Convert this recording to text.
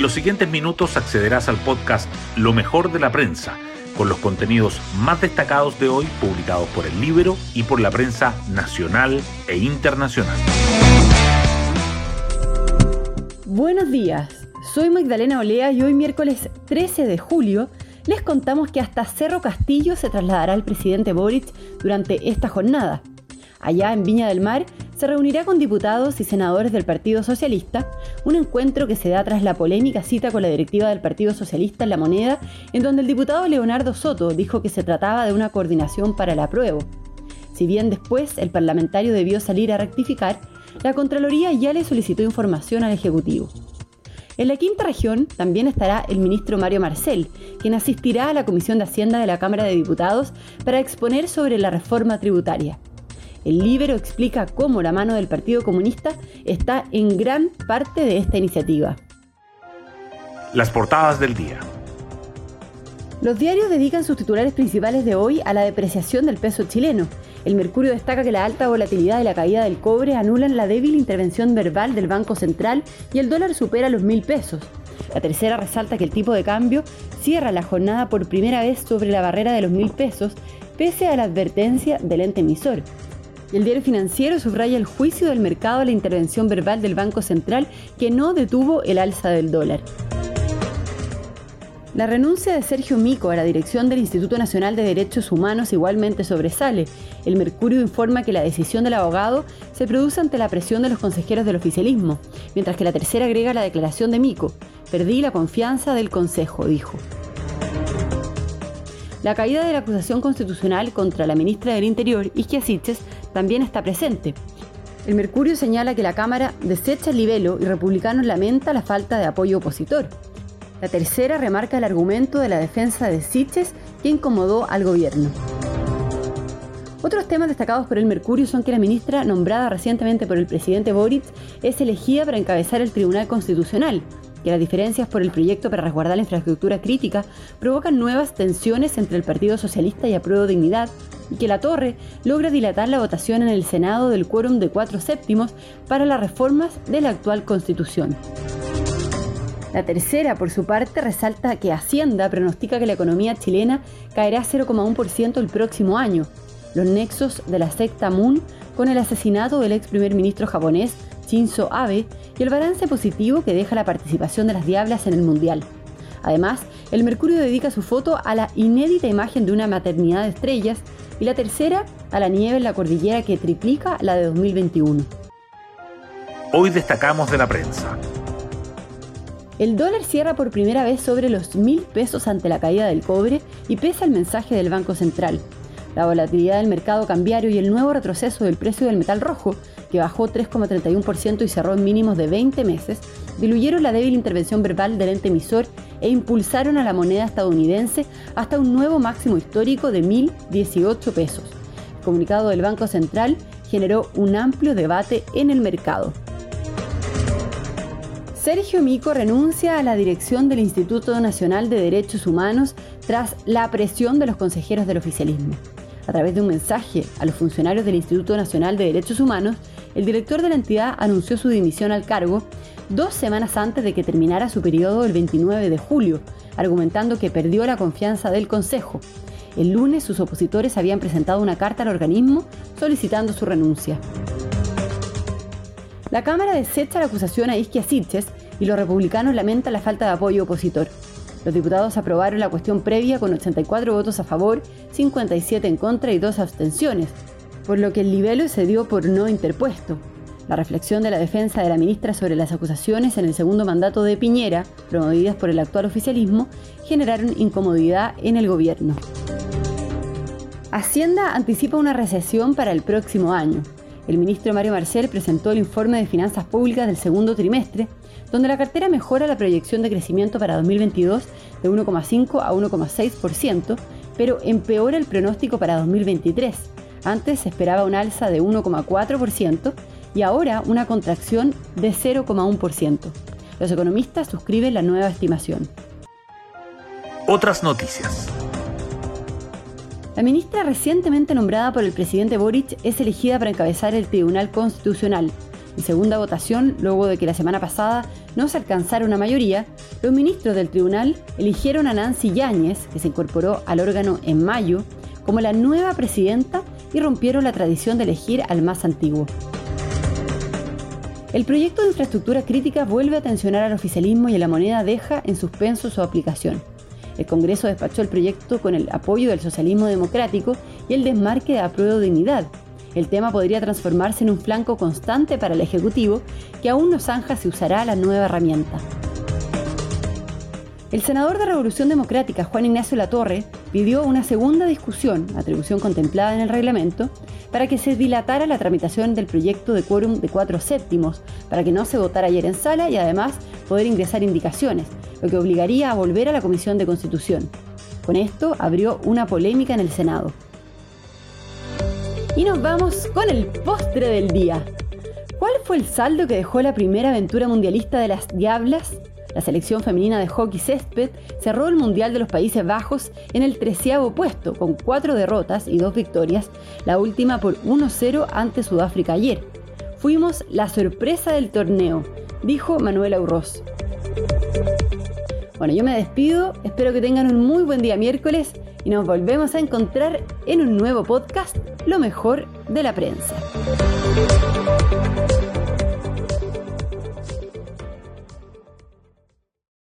En los siguientes minutos accederás al podcast Lo mejor de la prensa, con los contenidos más destacados de hoy publicados por el libro y por la prensa nacional e internacional. Buenos días, soy Magdalena Olea y hoy miércoles 13 de julio les contamos que hasta Cerro Castillo se trasladará el presidente Boric durante esta jornada. Allá en Viña del Mar se reunirá con diputados y senadores del Partido Socialista, un encuentro que se da tras la polémica cita con la directiva del Partido Socialista en La Moneda, en donde el diputado Leonardo Soto dijo que se trataba de una coordinación para el apruebo. Si bien después el parlamentario debió salir a rectificar, la Contraloría ya le solicitó información al Ejecutivo. En la quinta región también estará el ministro Mario Marcel, quien asistirá a la Comisión de Hacienda de la Cámara de Diputados para exponer sobre la reforma tributaria. El Libero explica cómo la mano del Partido Comunista está en gran parte de esta iniciativa. Las portadas del día. Los diarios dedican sus titulares principales de hoy a la depreciación del peso chileno. El Mercurio destaca que la alta volatilidad y la caída del cobre anulan la débil intervención verbal del Banco Central y el dólar supera los mil pesos. La tercera resalta que el tipo de cambio cierra la jornada por primera vez sobre la barrera de los mil pesos, pese a la advertencia del ente emisor. El diario financiero subraya el juicio del mercado a la intervención verbal del Banco Central que no detuvo el alza del dólar. La renuncia de Sergio Mico a la dirección del Instituto Nacional de Derechos Humanos igualmente sobresale. El Mercurio informa que la decisión del abogado se produce ante la presión de los consejeros del oficialismo, mientras que la tercera agrega la declaración de Mico. Perdí la confianza del Consejo, dijo. La caída de la acusación constitucional contra la ministra del Interior, Isquia Siches, también está presente. El Mercurio señala que la Cámara desecha el libelo y Republicanos lamenta la falta de apoyo opositor. La tercera remarca el argumento de la defensa de Siches que incomodó al gobierno. Otros temas destacados por el Mercurio son que la ministra, nombrada recientemente por el presidente Boric, es elegida para encabezar el Tribunal Constitucional, que las diferencias por el proyecto para resguardar la infraestructura crítica provocan nuevas tensiones entre el Partido Socialista y Apruebo Dignidad, y que la Torre logra dilatar la votación en el Senado del quórum de cuatro séptimos para las reformas de la actual Constitución. La tercera, por su parte, resalta que Hacienda pronostica que la economía chilena caerá 0,1% el próximo año. Los nexos de la secta Moon con el asesinato del ex primer ministro japonés Shinzo Abe y el balance positivo que deja la participación de las Diablas en el Mundial. Además, el Mercurio dedica su foto a la inédita imagen de una maternidad de estrellas y la tercera a la nieve en la cordillera que triplica la de 2021. Hoy destacamos de la prensa. El dólar cierra por primera vez sobre los mil pesos ante la caída del cobre y pesa el mensaje del Banco Central. La volatilidad del mercado cambiario y el nuevo retroceso del precio del metal rojo, que bajó 3,31% y cerró en mínimos de 20 meses, diluyeron la débil intervención verbal del ente emisor e impulsaron a la moneda estadounidense hasta un nuevo máximo histórico de 1.018 pesos. El comunicado del Banco Central generó un amplio debate en el mercado. Sergio Mico renuncia a la dirección del Instituto Nacional de Derechos Humanos tras la presión de los consejeros del oficialismo. A través de un mensaje a los funcionarios del Instituto Nacional de Derechos Humanos, el director de la entidad anunció su dimisión al cargo dos semanas antes de que terminara su periodo el 29 de julio, argumentando que perdió la confianza del Consejo. El lunes sus opositores habían presentado una carta al organismo solicitando su renuncia. La Cámara desecha la acusación a Isquia Siches y los republicanos lamentan la falta de apoyo opositor. Los diputados aprobaron la cuestión previa con 84 votos a favor, 57 en contra y dos abstenciones, por lo que el libelo se dio por no interpuesto. La reflexión de la defensa de la ministra sobre las acusaciones en el segundo mandato de Piñera, promovidas por el actual oficialismo, generaron incomodidad en el gobierno. Hacienda anticipa una recesión para el próximo año el ministro Mario Marcel presentó el informe de finanzas públicas del segundo trimestre, donde la cartera mejora la proyección de crecimiento para 2022 de 1,5 a 1,6%, pero empeora el pronóstico para 2023. Antes se esperaba un alza de 1,4% y ahora una contracción de 0,1%. Los economistas suscriben la nueva estimación. Otras noticias. La ministra recientemente nombrada por el presidente Boric es elegida para encabezar el Tribunal Constitucional. y segunda votación, luego de que la semana pasada no se alcanzara una mayoría, los ministros del tribunal eligieron a Nancy Yáñez, que se incorporó al órgano en mayo, como la nueva presidenta y rompieron la tradición de elegir al más antiguo. El proyecto de infraestructura crítica vuelve a tensionar al oficialismo y la moneda deja en suspenso su aplicación. El Congreso despachó el proyecto con el apoyo del socialismo democrático y el desmarque de apruebo dignidad. El tema podría transformarse en un flanco constante para el Ejecutivo, que aún no zanja si usará la nueva herramienta. El senador de Revolución Democrática, Juan Ignacio Latorre, pidió una segunda discusión, atribución contemplada en el reglamento, para que se dilatara la tramitación del proyecto de quórum de cuatro séptimos, para que no se votara ayer en sala y además poder ingresar indicaciones, lo que obligaría a volver a la Comisión de Constitución. Con esto abrió una polémica en el Senado. Y nos vamos con el postre del día. ¿Cuál fue el saldo que dejó la primera aventura mundialista de las Diablas? La selección femenina de hockey césped cerró el Mundial de los Países Bajos en el treceavo puesto, con cuatro derrotas y dos victorias, la última por 1-0 ante Sudáfrica ayer. Fuimos la sorpresa del torneo, dijo Manuela Urroz. Bueno, yo me despido, espero que tengan un muy buen día miércoles y nos volvemos a encontrar en un nuevo podcast, Lo mejor de la prensa.